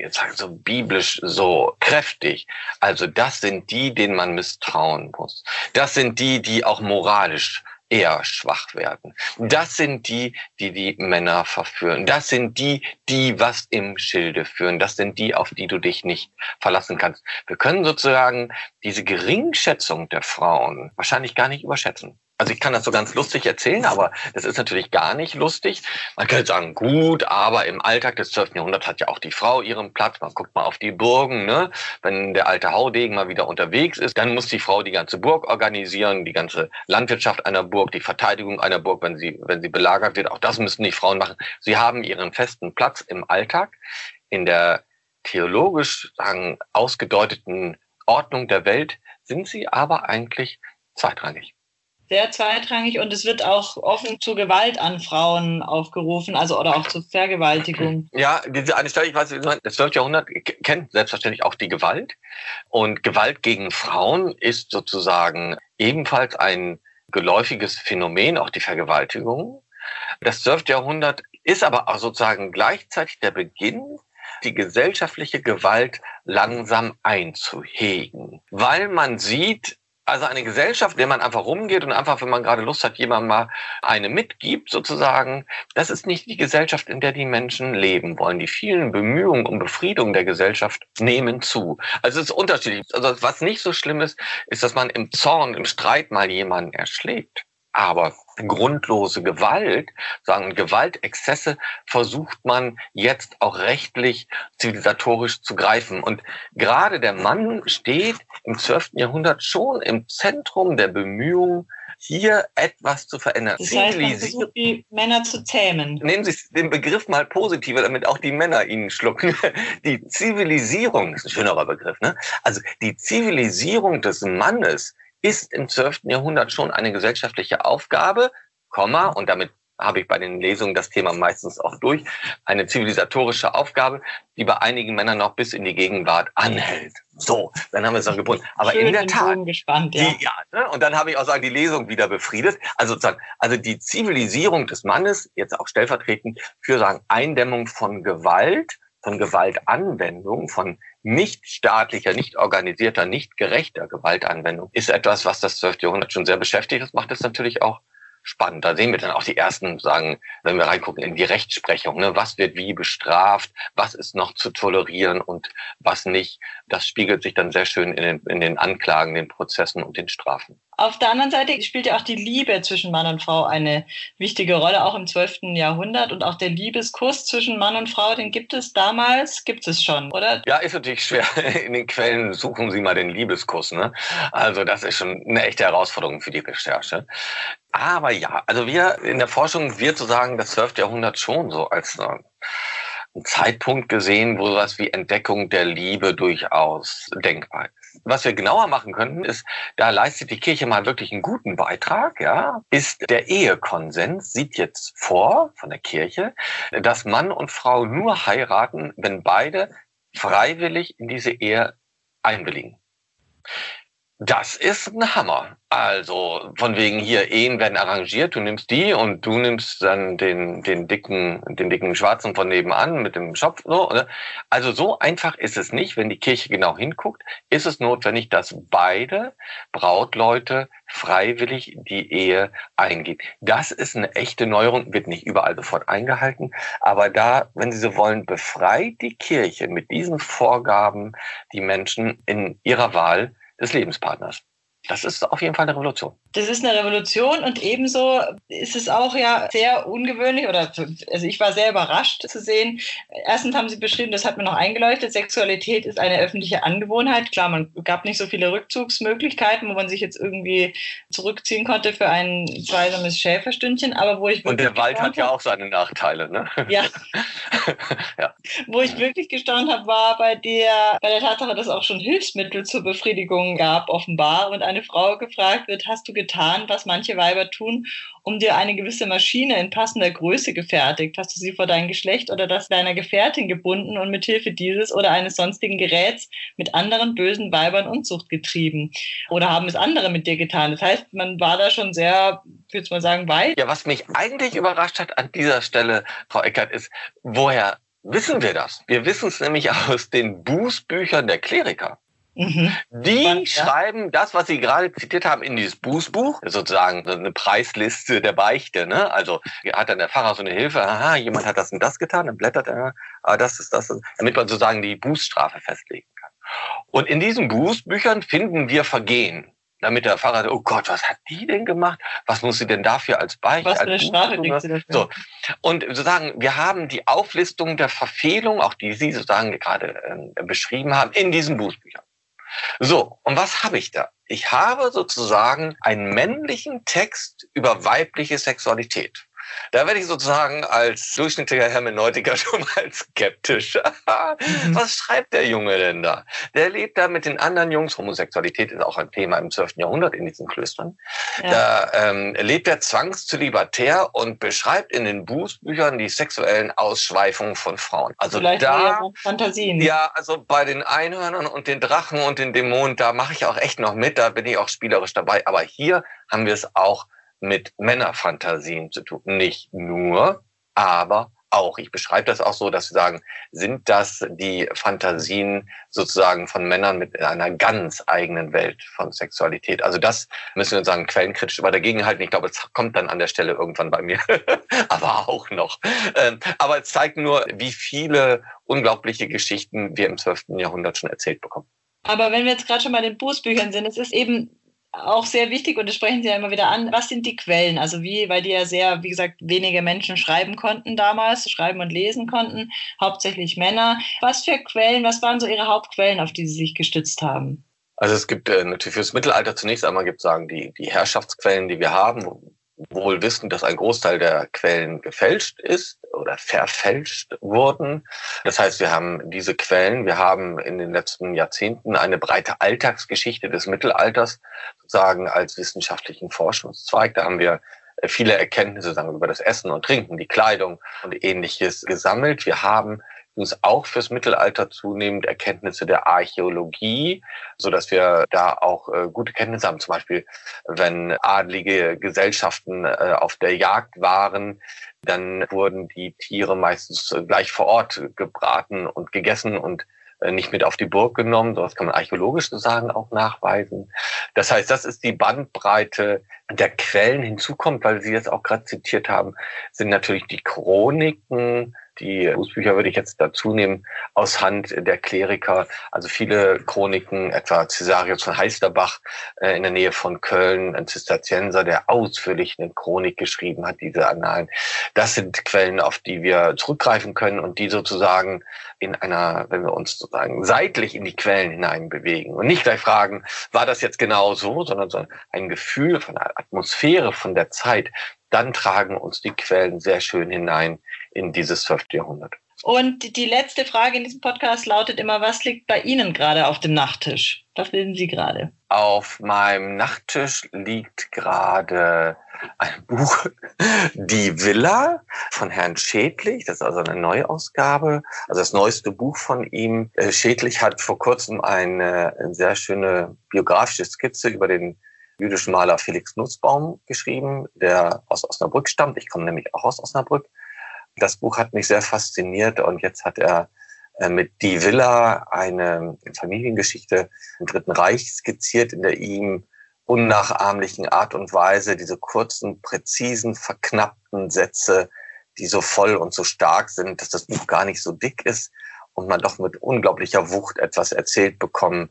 jetzt sagen so biblisch so kräftig. Also das sind die, denen man misstrauen muss. Das sind die, die auch moralisch eher schwach werden. Das sind die, die die Männer verführen. Das sind die, die was im Schilde führen. Das sind die, auf die du dich nicht verlassen kannst. Wir können sozusagen diese Geringschätzung der Frauen wahrscheinlich gar nicht überschätzen. Also ich kann das so ganz lustig erzählen, aber das ist natürlich gar nicht lustig. Man könnte sagen, gut, aber im Alltag des 12. Jahrhunderts hat ja auch die Frau ihren Platz. Man guckt mal auf die Burgen. Ne? Wenn der alte Haudegen mal wieder unterwegs ist, dann muss die Frau die ganze Burg organisieren, die ganze Landwirtschaft einer Burg, die Verteidigung einer Burg, wenn sie, wenn sie belagert wird. Auch das müssen die Frauen machen. Sie haben ihren festen Platz im Alltag. In der theologisch sagen, ausgedeuteten Ordnung der Welt sind sie aber eigentlich zweitrangig sehr zweitrangig und es wird auch offen zu Gewalt an Frauen aufgerufen, also oder auch zu Vergewaltigung. Ja, diese eine Stelle, ich weiß, das 12. Jahrhundert kennt selbstverständlich auch die Gewalt und Gewalt gegen Frauen ist sozusagen ebenfalls ein geläufiges Phänomen, auch die Vergewaltigung. Das 12. Jahrhundert ist aber auch sozusagen gleichzeitig der Beginn die gesellschaftliche Gewalt langsam einzuhegen, weil man sieht, also eine Gesellschaft, in der man einfach rumgeht und einfach, wenn man gerade Lust hat, jemand mal eine mitgibt, sozusagen, das ist nicht die Gesellschaft, in der die Menschen leben wollen. Die vielen Bemühungen um Befriedung der Gesellschaft nehmen zu. Also es ist unterschiedlich. Also was nicht so schlimm ist, ist, dass man im Zorn, im Streit mal jemanden erschlägt. Aber grundlose Gewalt, sagen Gewaltexzesse, versucht man jetzt auch rechtlich zivilisatorisch zu greifen. Und gerade der Mann steht im 12. Jahrhundert schon im Zentrum der Bemühungen, hier etwas zu verändern. Das heißt, man versucht, die Männer zu zähmen. Nehmen Sie den Begriff mal positiver, damit auch die Männer ihn schlucken. Die Zivilisierung, das ist ein schönerer Begriff, ne? Also die Zivilisierung des Mannes ist im 12. Jahrhundert schon eine gesellschaftliche Aufgabe, Komma, und damit habe ich bei den Lesungen das Thema meistens auch durch, eine zivilisatorische Aufgabe, die bei einigen Männern noch bis in die Gegenwart anhält. So, dann haben wir es noch gebunden. Aber Schön in der Tat, gespannt, ja. Die, ja ne? und dann habe ich auch sagen, die Lesung wieder befriedet. Also sozusagen, also die Zivilisierung des Mannes, jetzt auch stellvertretend für sagen Eindämmung von Gewalt, von Gewaltanwendung, von nicht staatlicher, nicht organisierter, nicht gerechter Gewaltanwendung ist etwas, was das 12. Jahrhundert schon sehr beschäftigt. Das macht es natürlich auch spannend. Da sehen wir dann auch die ersten sagen, wenn wir reingucken in die Rechtsprechung, ne, was wird wie bestraft, was ist noch zu tolerieren und was nicht. Das spiegelt sich dann sehr schön in den, in den Anklagen, den Prozessen und den Strafen. Auf der anderen Seite spielt ja auch die Liebe zwischen Mann und Frau eine wichtige Rolle, auch im 12. Jahrhundert. Und auch der Liebeskuss zwischen Mann und Frau, den gibt es damals, gibt es schon, oder? Ja, ist natürlich schwer. In den Quellen suchen Sie mal den Liebeskuss. Ne? Also das ist schon eine echte Herausforderung für die Recherche. Aber ja, also wir in der Forschung wird sozusagen das 12. Jahrhundert schon so als eine ein Zeitpunkt gesehen, wo sowas wie Entdeckung der Liebe durchaus denkbar ist. Was wir genauer machen könnten, ist, da leistet die Kirche mal wirklich einen guten Beitrag, ja, ist der Ehekonsens, sieht jetzt vor von der Kirche, dass Mann und Frau nur heiraten, wenn beide freiwillig in diese Ehe einwilligen. Das ist ein Hammer. Also von wegen hier Ehen werden arrangiert, du nimmst die und du nimmst dann den den dicken den dicken Schwarzen von nebenan mit dem Schopf so. Oder? Also so einfach ist es nicht. Wenn die Kirche genau hinguckt, ist es notwendig, dass beide Brautleute freiwillig die Ehe eingehen. Das ist eine echte Neuerung, wird nicht überall sofort eingehalten, aber da, wenn Sie so wollen, befreit die Kirche mit diesen Vorgaben die Menschen in ihrer Wahl des Lebenspartners. Das ist auf jeden Fall eine Revolution. Das ist eine Revolution und ebenso ist es auch ja sehr ungewöhnlich oder also ich war sehr überrascht zu sehen. Erstens haben Sie beschrieben, das hat mir noch eingeleuchtet, Sexualität ist eine öffentliche Angewohnheit. Klar, man gab nicht so viele Rückzugsmöglichkeiten, wo man sich jetzt irgendwie zurückziehen konnte für ein zweisames Schäferstündchen, aber wo ich Und der Wald hat ja auch seine Nachteile, ne? Ja. ja. Wo ich wirklich gestaunt habe, war bei der, bei der Tatsache, dass es auch schon Hilfsmittel zur Befriedigung gab, offenbar, und eine Frau gefragt wird, hast du getan, was manche Weiber tun, um dir eine gewisse Maschine in passender Größe gefertigt? Hast du sie vor dein Geschlecht oder das deiner Gefährtin gebunden und mit Hilfe dieses oder eines sonstigen Geräts mit anderen bösen Weibern Unzucht getrieben? Oder haben es andere mit dir getan? Das heißt, man war da schon sehr, ich würde mal sagen, weit. Ja, was mich eigentlich überrascht hat an dieser Stelle, Frau Eckert, ist, woher wissen wir das? Wir wissen es nämlich aus den Bußbüchern der Kleriker. Mhm. Die ja. schreiben das, was Sie gerade zitiert haben, in dieses Bußbuch, sozusagen eine Preisliste der Beichte. Ne? Also hat dann der Pfarrer so eine Hilfe, aha, jemand hat das und das getan, dann blättert er, ah, das ist das, damit man sozusagen die Bußstrafe festlegen kann. Und in diesen Bußbüchern finden wir Vergehen damit der Pfarrer, oh Gott, was hat die denn gemacht? Was muss sie denn dafür als Beichte? Was für eine Strafe kriegt sie dafür? So. Und sozusagen, wir haben die Auflistung der Verfehlung, auch die Sie sozusagen gerade äh, beschrieben haben, in diesen Bußbüchern. So, und was habe ich da? Ich habe sozusagen einen männlichen Text über weibliche Sexualität. Da werde ich sozusagen als durchschnittlicher Hermeneutiker schon mal skeptisch. Mhm. Was schreibt der Junge denn da? Der lebt da mit den anderen Jungs. Homosexualität ist auch ein Thema im 12. Jahrhundert in diesen Klöstern. Ja. Da ähm, lebt er zwangszölibatär und beschreibt in den Bußbüchern die sexuellen Ausschweifungen von Frauen. Also Vielleicht da, Fantasien. Ja, also bei den Einhörnern und den Drachen und den Dämonen, da mache ich auch echt noch mit. Da bin ich auch spielerisch dabei. Aber hier haben wir es auch mit Männerfantasien zu tun. Nicht nur, aber auch. Ich beschreibe das auch so, dass wir sagen, sind das die Fantasien sozusagen von Männern mit einer ganz eigenen Welt von Sexualität? Also das müssen wir sagen, quellenkritisch aber dagegen halten. Ich glaube, es kommt dann an der Stelle irgendwann bei mir, aber auch noch. Ähm, aber es zeigt nur, wie viele unglaubliche Geschichten wir im 12. Jahrhundert schon erzählt bekommen. Aber wenn wir jetzt gerade schon bei den Bußbüchern sind, es ist eben auch sehr wichtig und das sprechen Sie ja immer wieder an. Was sind die Quellen? Also wie, weil die ja sehr, wie gesagt, wenige Menschen schreiben konnten damals, schreiben und lesen konnten, hauptsächlich Männer. Was für Quellen, was waren so Ihre Hauptquellen, auf die Sie sich gestützt haben? Also es gibt äh, natürlich fürs Mittelalter zunächst einmal gibt es sagen die die Herrschaftsquellen, die wir haben, wohl wissen, dass ein Großteil der Quellen gefälscht ist oder verfälscht wurden. Das heißt, wir haben diese Quellen, wir haben in den letzten Jahrzehnten eine breite Alltagsgeschichte des Mittelalters sozusagen als wissenschaftlichen Forschungszweig. Da haben wir viele Erkenntnisse sagen, über das Essen und Trinken, die Kleidung und ähnliches gesammelt. Wir haben übrigens auch fürs Mittelalter zunehmend Erkenntnisse der Archäologie, so dass wir da auch äh, gute Kenntnisse haben. Zum Beispiel, wenn adlige Gesellschaften äh, auf der Jagd waren, dann wurden die Tiere meistens gleich vor Ort gebraten und gegessen und äh, nicht mit auf die Burg genommen. Sowas kann man archäologisch sozusagen auch nachweisen. Das heißt, das ist die Bandbreite der Quellen. Hinzukommt, weil Sie jetzt auch gerade zitiert haben, sind natürlich die Chroniken, die Bußbücher würde ich jetzt dazu nehmen, aus Hand der Kleriker. Also viele Chroniken, etwa Cäsarius von Heisterbach äh, in der Nähe von Köln, ein Zisterzienser, der ausführlich eine Chronik geschrieben hat, diese Annalen. Das sind Quellen, auf die wir zurückgreifen können und die sozusagen in einer, wenn wir uns sozusagen seitlich in die Quellen hinein bewegen und nicht gleich fragen, war das jetzt genau so, sondern so ein Gefühl von der Atmosphäre, von der Zeit, dann tragen uns die Quellen sehr schön hinein in dieses 12. Jahrhundert. Und die letzte Frage in diesem Podcast lautet immer, was liegt bei Ihnen gerade auf dem Nachttisch? Was lesen Sie gerade? Auf meinem Nachttisch liegt gerade ein Buch, Die Villa von Herrn Schädlich. Das ist also eine Neuausgabe, also das neueste Buch von ihm. Äh, Schädlich hat vor kurzem eine, eine sehr schöne biografische Skizze über den jüdischen Maler Felix Nussbaum geschrieben, der aus Osnabrück stammt. Ich komme nämlich auch aus Osnabrück. Das Buch hat mich sehr fasziniert und jetzt hat er äh, mit Die Villa eine Familiengeschichte im Dritten Reich skizziert, in der ihm unnachahmlichen Art und Weise diese kurzen, präzisen, verknappten Sätze, die so voll und so stark sind, dass das Buch gar nicht so dick ist und man doch mit unglaublicher Wucht etwas erzählt bekommen,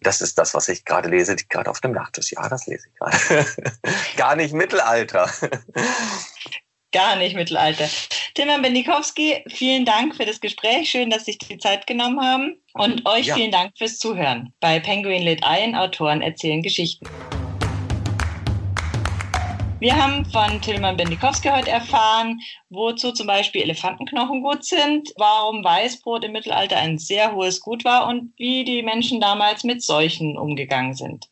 Das ist das, was ich gerade lese, gerade auf dem Nachttisch. Ja, das lese ich gerade. Gar nicht Mittelalter. Gar nicht Mittelalter. Tilman Bendikowski, vielen Dank für das Gespräch. Schön, dass Sie sich die Zeit genommen haben. Und euch ja. vielen Dank fürs Zuhören. Bei Penguin Lit Ein, Autoren erzählen Geschichten. Wir haben von Tilman Bendikowski heute erfahren, wozu zum Beispiel Elefantenknochen gut sind, warum Weißbrot im Mittelalter ein sehr hohes Gut war und wie die Menschen damals mit Seuchen umgegangen sind.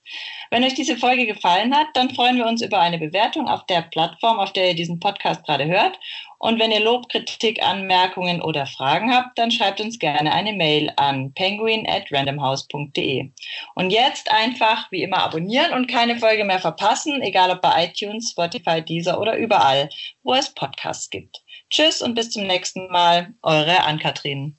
Wenn euch diese Folge gefallen hat, dann freuen wir uns über eine Bewertung auf der Plattform, auf der ihr diesen Podcast gerade hört. Und wenn ihr Lob, Kritik, Anmerkungen oder Fragen habt, dann schreibt uns gerne eine Mail an penguin at randomhouse.de. Und jetzt einfach wie immer abonnieren und keine Folge mehr verpassen, egal ob bei iTunes, Spotify, Deezer oder überall, wo es Podcasts gibt. Tschüss und bis zum nächsten Mal, eure Ann-Kathrin.